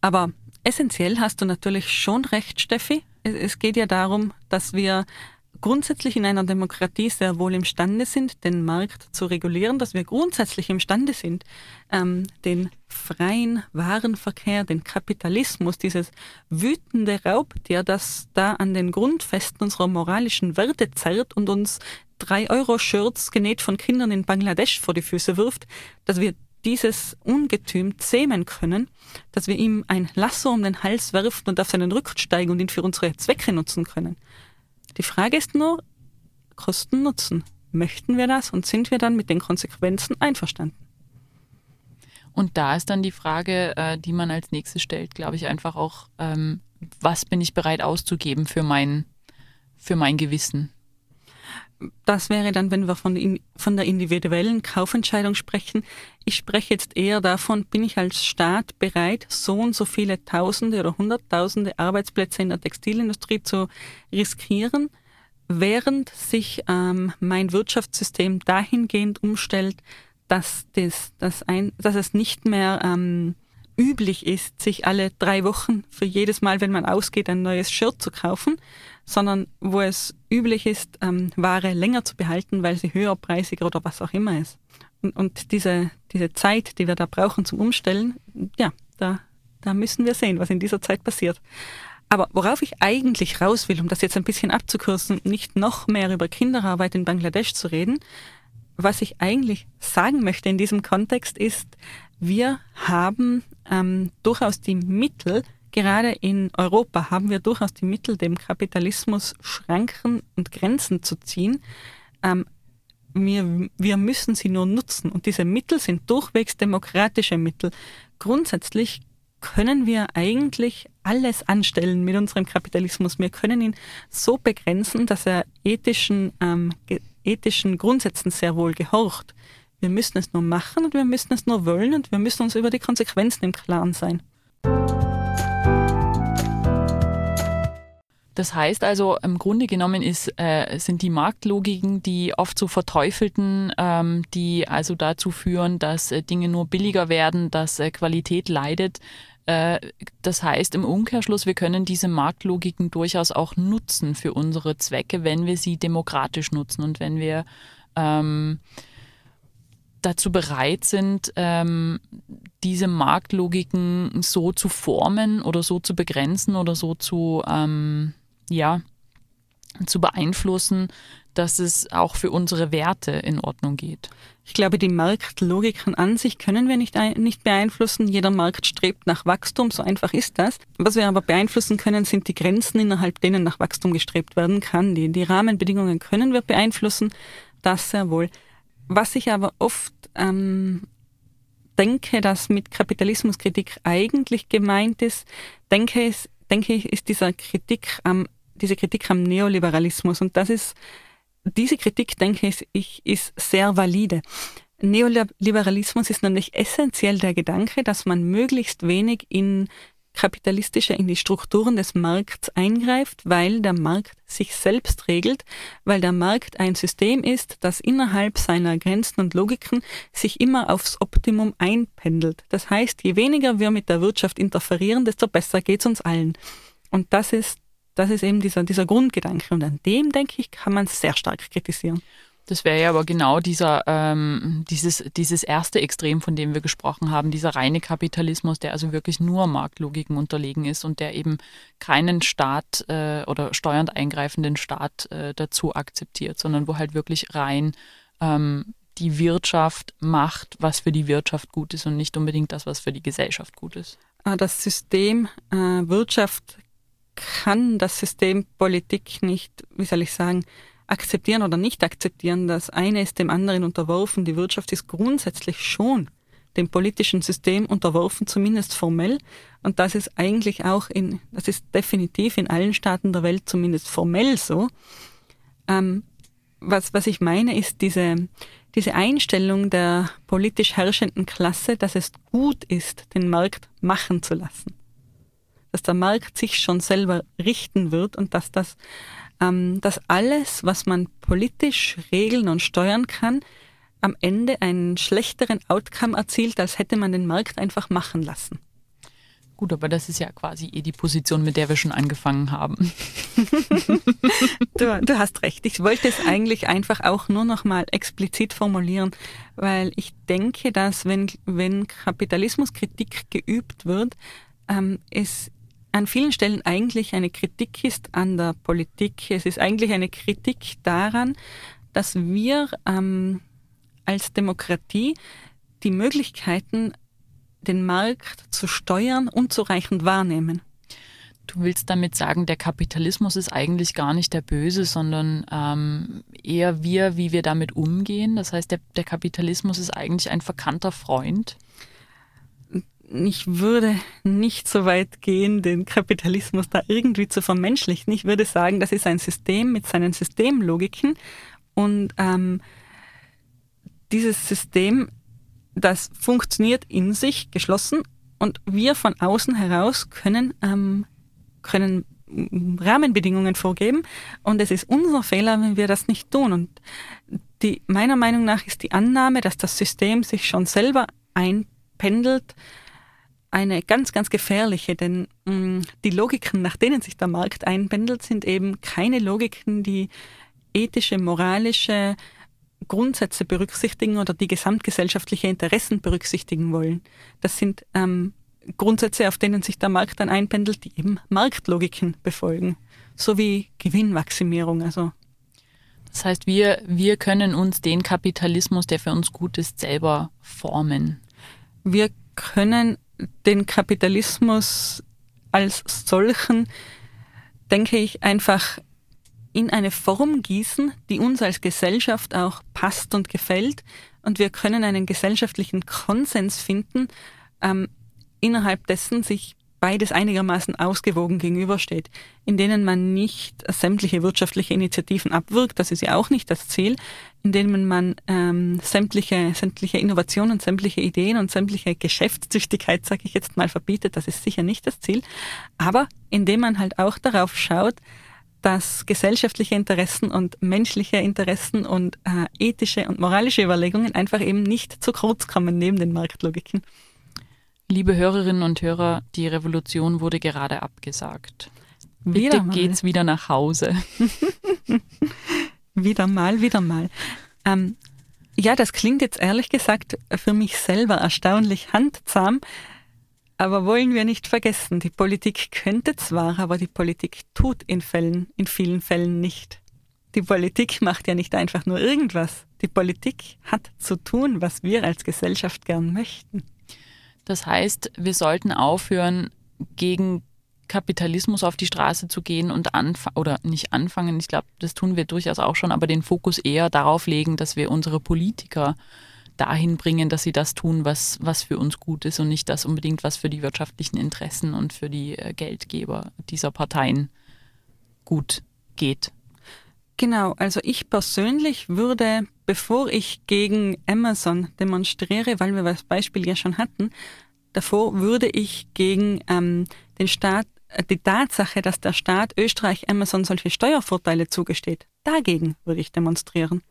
Aber essentiell hast du natürlich schon recht, Steffi. Es geht ja darum, dass wir grundsätzlich in einer Demokratie sehr wohl imstande sind, den Markt zu regulieren, dass wir grundsätzlich imstande sind, ähm, den freien Warenverkehr, den Kapitalismus, dieses wütende Raubtier, das da an den Grundfesten unserer moralischen Werte zerrt und uns drei Euro Shirts genäht von Kindern in Bangladesch vor die Füße wirft, dass wir dieses Ungetüm zähmen können, dass wir ihm ein Lasso um den Hals werfen und auf seinen Rücken steigen und ihn für unsere Zwecke nutzen können. Die Frage ist nur, Kosten Nutzen. Möchten wir das und sind wir dann mit den Konsequenzen einverstanden? Und da ist dann die Frage, äh, die man als nächstes stellt, glaube ich, einfach auch, ähm, was bin ich bereit auszugeben für mein, für mein Gewissen? Das wäre dann, wenn wir von, von der individuellen Kaufentscheidung sprechen. Ich spreche jetzt eher davon, bin ich als Staat bereit, so und so viele Tausende oder Hunderttausende Arbeitsplätze in der Textilindustrie zu riskieren, während sich ähm, mein Wirtschaftssystem dahingehend umstellt, dass, das, dass, ein, dass es nicht mehr ähm, üblich ist, sich alle drei Wochen für jedes Mal, wenn man ausgeht, ein neues Shirt zu kaufen, sondern wo es üblich ist, ähm, Ware länger zu behalten, weil sie höherpreisiger oder was auch immer ist. Und, und diese, diese Zeit, die wir da brauchen zum Umstellen, ja, da, da müssen wir sehen, was in dieser Zeit passiert. Aber worauf ich eigentlich raus will, um das jetzt ein bisschen abzukürzen, nicht noch mehr über Kinderarbeit in Bangladesch zu reden, was ich eigentlich sagen möchte in diesem Kontext ist, wir haben ähm, durchaus die Mittel, gerade in Europa haben wir durchaus die Mittel, dem Kapitalismus Schranken und Grenzen zu ziehen. Ähm, wir, wir müssen sie nur nutzen. Und diese Mittel sind durchwegs demokratische Mittel. Grundsätzlich können wir eigentlich alles anstellen mit unserem Kapitalismus. Wir können ihn so begrenzen, dass er ethischen, ähm, ethischen Grundsätzen sehr wohl gehorcht. Wir müssen es nur machen und wir müssen es nur wollen und wir müssen uns über die Konsequenzen im Klaren sein. Das heißt also, im Grunde genommen ist, äh, sind die Marktlogiken die oft so verteufelten, ähm, die also dazu führen, dass äh, Dinge nur billiger werden, dass äh, Qualität leidet. Äh, das heißt im Umkehrschluss, wir können diese Marktlogiken durchaus auch nutzen für unsere Zwecke, wenn wir sie demokratisch nutzen und wenn wir ähm, dazu bereit sind, ähm, diese Marktlogiken so zu formen oder so zu begrenzen oder so zu, ähm, ja, zu beeinflussen, dass es auch für unsere Werte in Ordnung geht. Ich glaube, die Marktlogiken an sich können wir nicht, nicht beeinflussen. Jeder Markt strebt nach Wachstum, so einfach ist das. Was wir aber beeinflussen können, sind die Grenzen, innerhalb denen nach Wachstum gestrebt werden kann. Die, die Rahmenbedingungen können wir beeinflussen, das sehr wohl. Was ich aber oft ähm, denke, dass mit Kapitalismuskritik eigentlich gemeint ist, denke ich, denke ich ist dieser Kritik am, diese Kritik am Neoliberalismus. Und das ist, diese Kritik, denke ich, ist sehr valide. Neoliberalismus ist nämlich essentiell der Gedanke, dass man möglichst wenig in kapitalistischer in die Strukturen des Markts eingreift, weil der Markt sich selbst regelt, weil der Markt ein System ist, das innerhalb seiner Grenzen und Logiken sich immer aufs Optimum einpendelt. Das heißt, je weniger wir mit der Wirtschaft interferieren, desto besser geht es uns allen. Und das ist, das ist eben dieser, dieser Grundgedanke. Und an dem, denke ich, kann man sehr stark kritisieren. Das wäre ja aber genau dieser, ähm, dieses, dieses erste Extrem, von dem wir gesprochen haben, dieser reine Kapitalismus, der also wirklich nur Marktlogiken unterlegen ist und der eben keinen Staat äh, oder steuernd eingreifenden Staat äh, dazu akzeptiert, sondern wo halt wirklich rein ähm, die Wirtschaft macht, was für die Wirtschaft gut ist und nicht unbedingt das, was für die Gesellschaft gut ist. Ah, das System äh, Wirtschaft kann das System Politik nicht, wie soll ich sagen, akzeptieren oder nicht akzeptieren. Das eine ist dem anderen unterworfen. Die Wirtschaft ist grundsätzlich schon dem politischen System unterworfen, zumindest formell. Und das ist eigentlich auch in, das ist definitiv in allen Staaten der Welt zumindest formell so. Ähm, was, was ich meine, ist diese, diese Einstellung der politisch herrschenden Klasse, dass es gut ist, den Markt machen zu lassen. Dass der Markt sich schon selber richten wird und dass das, ähm, dass alles, was man politisch regeln und steuern kann, am Ende einen schlechteren Outcome erzielt, als hätte man den Markt einfach machen lassen. Gut, aber das ist ja quasi eh die Position, mit der wir schon angefangen haben. du, du, hast recht. Ich wollte es eigentlich einfach auch nur noch mal explizit formulieren, weil ich denke, dass wenn, wenn Kapitalismuskritik geübt wird, ähm, es an vielen Stellen eigentlich eine Kritik ist an der Politik. Es ist eigentlich eine Kritik daran, dass wir ähm, als Demokratie die Möglichkeiten, den Markt zu steuern, unzureichend wahrnehmen. Du willst damit sagen, der Kapitalismus ist eigentlich gar nicht der Böse, sondern ähm, eher wir, wie wir damit umgehen. Das heißt, der, der Kapitalismus ist eigentlich ein verkannter Freund. Ich würde nicht so weit gehen, den Kapitalismus da irgendwie zu vermenschlichen. Ich würde sagen, das ist ein System mit seinen Systemlogiken und ähm, dieses System, das funktioniert in sich geschlossen und wir von außen heraus können, ähm, können Rahmenbedingungen vorgeben und es ist unser Fehler, wenn wir das nicht tun. Und die, meiner Meinung nach ist die Annahme, dass das System sich schon selber einpendelt, eine ganz, ganz gefährliche, denn mh, mm, die Logiken, nach denen sich der Markt einpendelt, sind eben keine Logiken, die ethische, moralische, Grundsätze berücksichtigen oder die gesamtgesellschaftliche Interessen berücksichtigen wollen. Das sind ähm, Grundsätze, auf denen sich der Markt dann einpendelt, die eben Marktlogiken befolgen, sowie Gewinnmaximierung. Also das heißt, wir, wir können uns den Kapitalismus, der für uns gut ist, selber formen. Wir können den Kapitalismus als solchen, denke ich, einfach in eine Form gießen, die uns als Gesellschaft auch passt und gefällt. Und wir können einen gesellschaftlichen Konsens finden, ähm, innerhalb dessen sich beides einigermaßen ausgewogen gegenübersteht, in denen man nicht sämtliche wirtschaftliche Initiativen abwirkt, das ist ja auch nicht das Ziel, in denen man ähm, sämtliche, sämtliche Innovationen, sämtliche Ideen und sämtliche Geschäftstüchtigkeit, sage ich jetzt mal, verbietet, das ist sicher nicht das Ziel, aber indem man halt auch darauf schaut, dass gesellschaftliche Interessen und menschliche Interessen und äh, ethische und moralische Überlegungen einfach eben nicht zu kurz kommen neben den Marktlogiken. Liebe Hörerinnen und Hörer, die Revolution wurde gerade abgesagt. Bitte wieder geht's wieder nach Hause. wieder mal, wieder mal. Ähm, ja, das klingt jetzt ehrlich gesagt für mich selber erstaunlich handzahm, aber wollen wir nicht vergessen, die Politik könnte zwar, aber die Politik tut in Fällen, in vielen Fällen nicht. Die Politik macht ja nicht einfach nur irgendwas. Die Politik hat zu tun, was wir als Gesellschaft gern möchten. Das heißt, wir sollten aufhören, gegen Kapitalismus auf die Straße zu gehen und anfangen, oder nicht anfangen, ich glaube, das tun wir durchaus auch schon, aber den Fokus eher darauf legen, dass wir unsere Politiker dahin bringen, dass sie das tun, was, was für uns gut ist und nicht das unbedingt, was für die wirtschaftlichen Interessen und für die äh, Geldgeber dieser Parteien gut geht. Genau, also ich persönlich würde, bevor ich gegen Amazon demonstriere, weil wir das Beispiel ja schon hatten, davor würde ich gegen ähm, den Staat, äh, die Tatsache, dass der Staat Österreich Amazon solche Steuervorteile zugesteht, dagegen würde ich demonstrieren.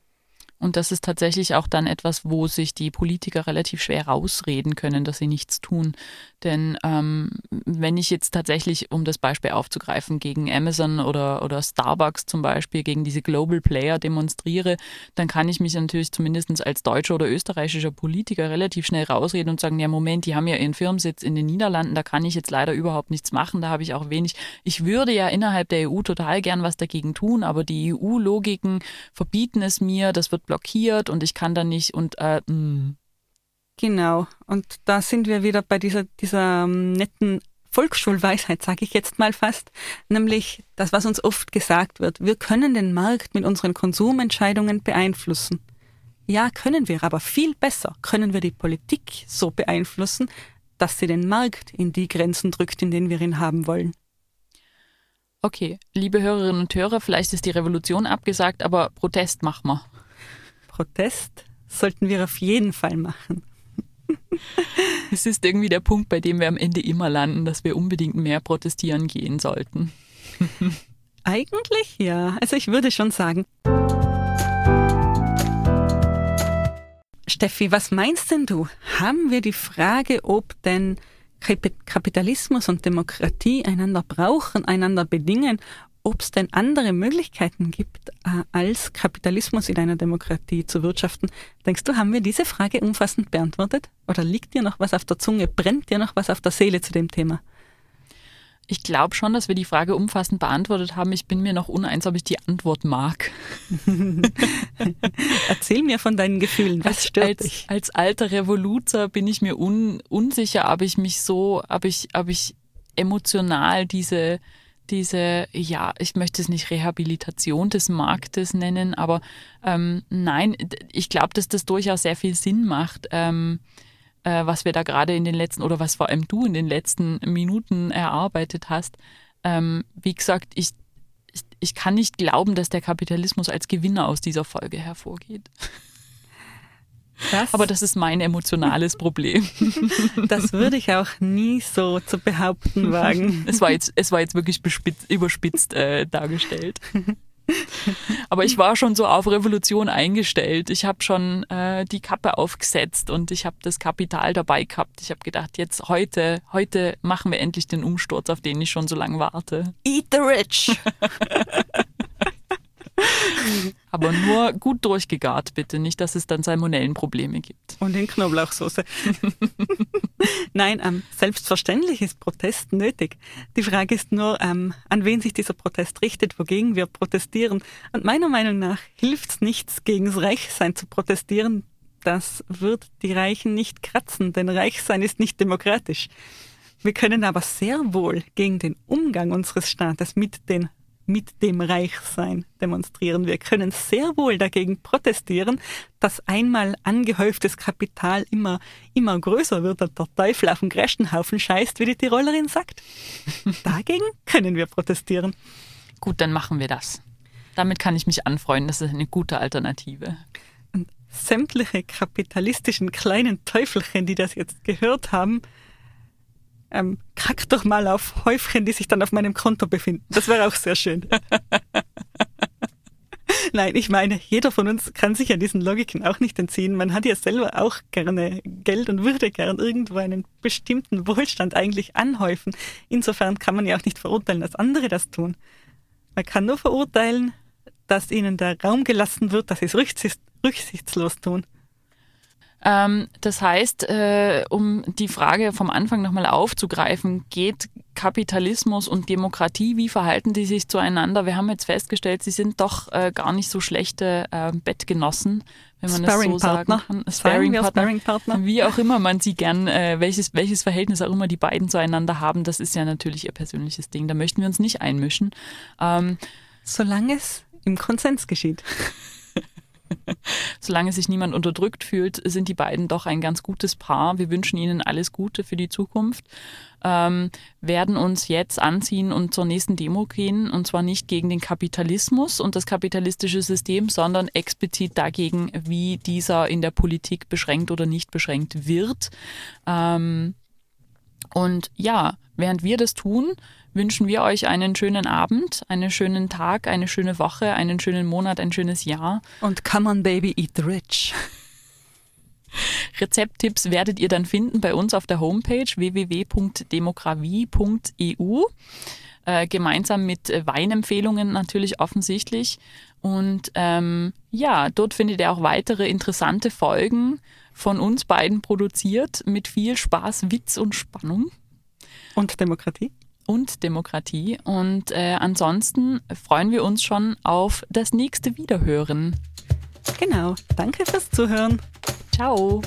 Und das ist tatsächlich auch dann etwas, wo sich die Politiker relativ schwer rausreden können, dass sie nichts tun. Denn ähm, wenn ich jetzt tatsächlich, um das Beispiel aufzugreifen, gegen Amazon oder, oder Starbucks zum Beispiel, gegen diese Global Player demonstriere, dann kann ich mich natürlich zumindest als deutscher oder österreichischer Politiker relativ schnell rausreden und sagen, ja Moment, die haben ja ihren Firmensitz in den Niederlanden, da kann ich jetzt leider überhaupt nichts machen, da habe ich auch wenig. Ich würde ja innerhalb der EU total gern was dagegen tun, aber die EU-Logiken verbieten es mir, das wird blockiert und ich kann da nicht und äh. Mm. Genau. Und da sind wir wieder bei dieser, dieser ähm, netten Volksschulweisheit, sage ich jetzt mal fast, nämlich das, was uns oft gesagt wird. Wir können den Markt mit unseren Konsumentscheidungen beeinflussen. Ja, können wir, aber viel besser können wir die Politik so beeinflussen, dass sie den Markt in die Grenzen drückt, in denen wir ihn haben wollen. Okay, liebe Hörerinnen und Hörer, vielleicht ist die Revolution abgesagt, aber Protest machen wir. Protest sollten wir auf jeden Fall machen. Es ist irgendwie der Punkt, bei dem wir am Ende immer landen, dass wir unbedingt mehr protestieren gehen sollten. Eigentlich ja. Also ich würde schon sagen. Steffi, was meinst denn du? Haben wir die Frage, ob denn Kapitalismus und Demokratie einander brauchen, einander bedingen, ob es denn andere Möglichkeiten gibt, äh, als Kapitalismus in einer Demokratie zu wirtschaften. Denkst du, haben wir diese Frage umfassend beantwortet? Oder liegt dir noch was auf der Zunge? Brennt dir noch was auf der Seele zu dem Thema? Ich glaube schon, dass wir die Frage umfassend beantwortet haben. Ich bin mir noch uneins, ob ich die Antwort mag. Erzähl mir von deinen Gefühlen. Was stört als, dich? Als alter Revoluzer bin ich mir un, unsicher, ob ich mich so, ob ich, ob ich emotional diese, diese, ja, ich möchte es nicht Rehabilitation des Marktes nennen, aber ähm, nein, ich glaube, dass das durchaus sehr viel Sinn macht. Ähm, äh, was wir da gerade in den letzten oder was vor allem du in den letzten Minuten erarbeitet hast. Ähm, wie gesagt, ich, ich, ich kann nicht glauben, dass der Kapitalismus als Gewinner aus dieser Folge hervorgeht. Das, Aber das ist mein emotionales Problem. das würde ich auch nie so zu behaupten wagen. Es war jetzt, es war jetzt wirklich überspitzt äh, dargestellt. Aber ich war schon so auf Revolution eingestellt. Ich habe schon äh, die Kappe aufgesetzt und ich habe das Kapital dabei gehabt. Ich habe gedacht, jetzt heute, heute machen wir endlich den Umsturz, auf den ich schon so lange warte. Eat the rich! Aber nur gut durchgegart, bitte. Nicht, dass es dann Salmonellenprobleme gibt. Und in Knoblauchsoße. Nein, ähm, selbstverständlich ist Protest nötig. Die Frage ist nur, ähm, an wen sich dieser Protest richtet, wogegen wir protestieren. Und meiner Meinung nach hilft es nichts, gegen das Reichsein zu protestieren. Das wird die Reichen nicht kratzen, denn Reichsein ist nicht demokratisch. Wir können aber sehr wohl gegen den Umgang unseres Staates mit den mit dem Reichsein demonstrieren. Wir können sehr wohl dagegen protestieren, dass einmal angehäuftes Kapital immer, immer größer wird und der Teufel auf den Grestenhaufen scheißt, wie die Tirolerin sagt. Dagegen können wir protestieren. Gut, dann machen wir das. Damit kann ich mich anfreuen. Das ist eine gute Alternative. Und sämtliche kapitalistischen kleinen Teufelchen, die das jetzt gehört haben, ähm, kack doch mal auf Häufchen, die sich dann auf meinem Konto befinden. Das wäre auch sehr schön. Nein, ich meine, jeder von uns kann sich ja diesen Logiken auch nicht entziehen. Man hat ja selber auch gerne Geld und würde gern irgendwo einen bestimmten Wohlstand eigentlich anhäufen. Insofern kann man ja auch nicht verurteilen, dass andere das tun. Man kann nur verurteilen, dass ihnen der Raum gelassen wird, dass sie es rücksichtslos tun. Ähm, das heißt, äh, um die Frage vom Anfang nochmal aufzugreifen, geht Kapitalismus und Demokratie, wie verhalten die sich zueinander? Wir haben jetzt festgestellt, sie sind doch äh, gar nicht so schlechte äh, Bettgenossen, wenn man das so sagen kann. Sparring-Partner. Sparring wie auch immer man sie gern, welches, welches Verhältnis auch immer die beiden zueinander haben, das ist ja natürlich ihr persönliches Ding. Da möchten wir uns nicht einmischen. Ähm, Solange es im Konsens geschieht. Solange sich niemand unterdrückt fühlt, sind die beiden doch ein ganz gutes Paar. Wir wünschen ihnen alles Gute für die Zukunft. Ähm, werden uns jetzt anziehen und zur nächsten Demo gehen. Und zwar nicht gegen den Kapitalismus und das kapitalistische System, sondern explizit dagegen, wie dieser in der Politik beschränkt oder nicht beschränkt wird. Ähm, und ja, während wir das tun, wünschen wir euch einen schönen Abend, einen schönen Tag, eine schöne Woche, einen schönen Monat, ein schönes Jahr. Und come on, baby, eat rich. Rezepttipps werdet ihr dann finden bei uns auf der Homepage www.demokravie.eu. Äh, gemeinsam mit Weinempfehlungen natürlich offensichtlich. Und ähm, ja, dort findet ihr auch weitere interessante Folgen von uns beiden produziert mit viel Spaß, Witz und Spannung. Und Demokratie und Demokratie. Und äh, ansonsten freuen wir uns schon auf das nächste Wiederhören. Genau. Danke fürs Zuhören. Ciao.